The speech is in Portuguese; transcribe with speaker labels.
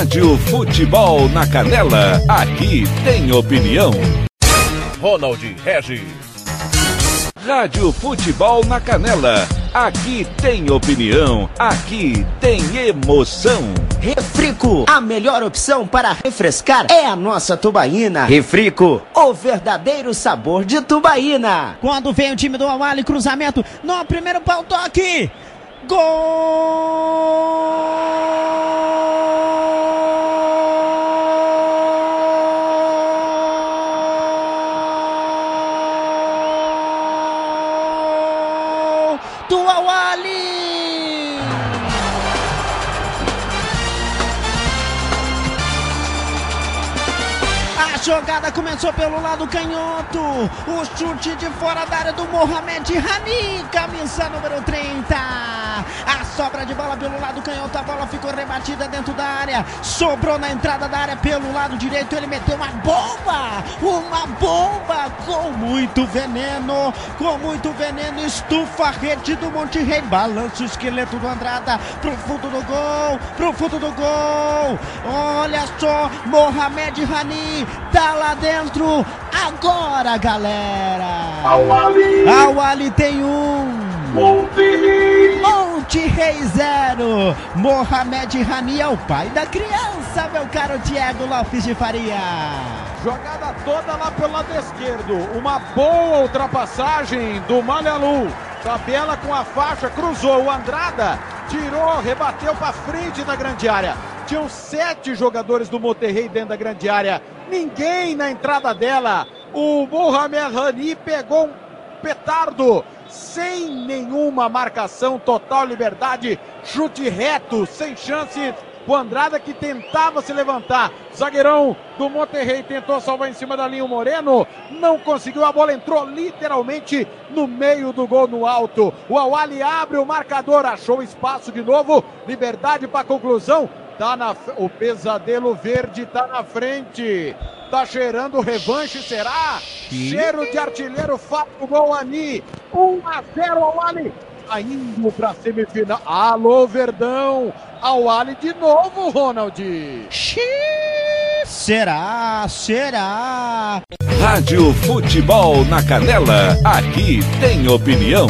Speaker 1: Rádio Futebol na Canela, aqui tem opinião. Ronald Regis. Rádio Futebol na Canela, aqui tem opinião, aqui tem emoção.
Speaker 2: Refrico, a melhor opção para refrescar é a nossa tubaína. Refrico, o verdadeiro sabor de tubaína.
Speaker 3: Quando vem o time do Awali, cruzamento no primeiro pau toque. Gol do Awali! A jogada começou pelo lado canhoto. O chute de fora da área do Mohamed Rani, camisa número 30. Sobra de bola pelo lado canhoto, a bola ficou rebatida dentro da área. Sobrou na entrada da área pelo lado direito. Ele meteu uma bomba, uma bomba com muito veneno, com muito veneno. Estufa a rede do Monte Rei, balança o esqueleto do Andrada pro fundo do gol, pro fundo do gol. Olha só, Mohamed Rani tá lá dentro. Agora, galera. Awali tem um. Monte Rei zero. Mohamed Rani é o pai da criança, meu caro Diego Lopes de Faria.
Speaker 4: Jogada toda lá pelo lado esquerdo. Uma boa ultrapassagem do Malhalu. Tabela com a faixa, cruzou o Andrada, tirou, rebateu para frente da grande área. Tinham sete jogadores do Monterrey dentro da grande área. Ninguém na entrada dela. O Mohamed Rani pegou um petardo sem nenhuma marcação, total liberdade, chute reto, sem chance. O Andrada que tentava se levantar. Zagueirão do Monterrey tentou salvar em cima da linha o Moreno. Não conseguiu. A bola entrou literalmente no meio do gol no alto. O Awali abre o marcador. Achou espaço de novo. Liberdade para conclusão. Tá na, o pesadelo verde tá na frente. Tá cheirando revanche, será? Cheiro de artilheiro, Fábio Goani. 1 a 0 ao Ali. Tá indo pra semifinal. Alô, Verdão. Ao Ali de novo, Ronald.
Speaker 3: Xiii, será? Será?
Speaker 1: Rádio Futebol na Canela, aqui tem opinião.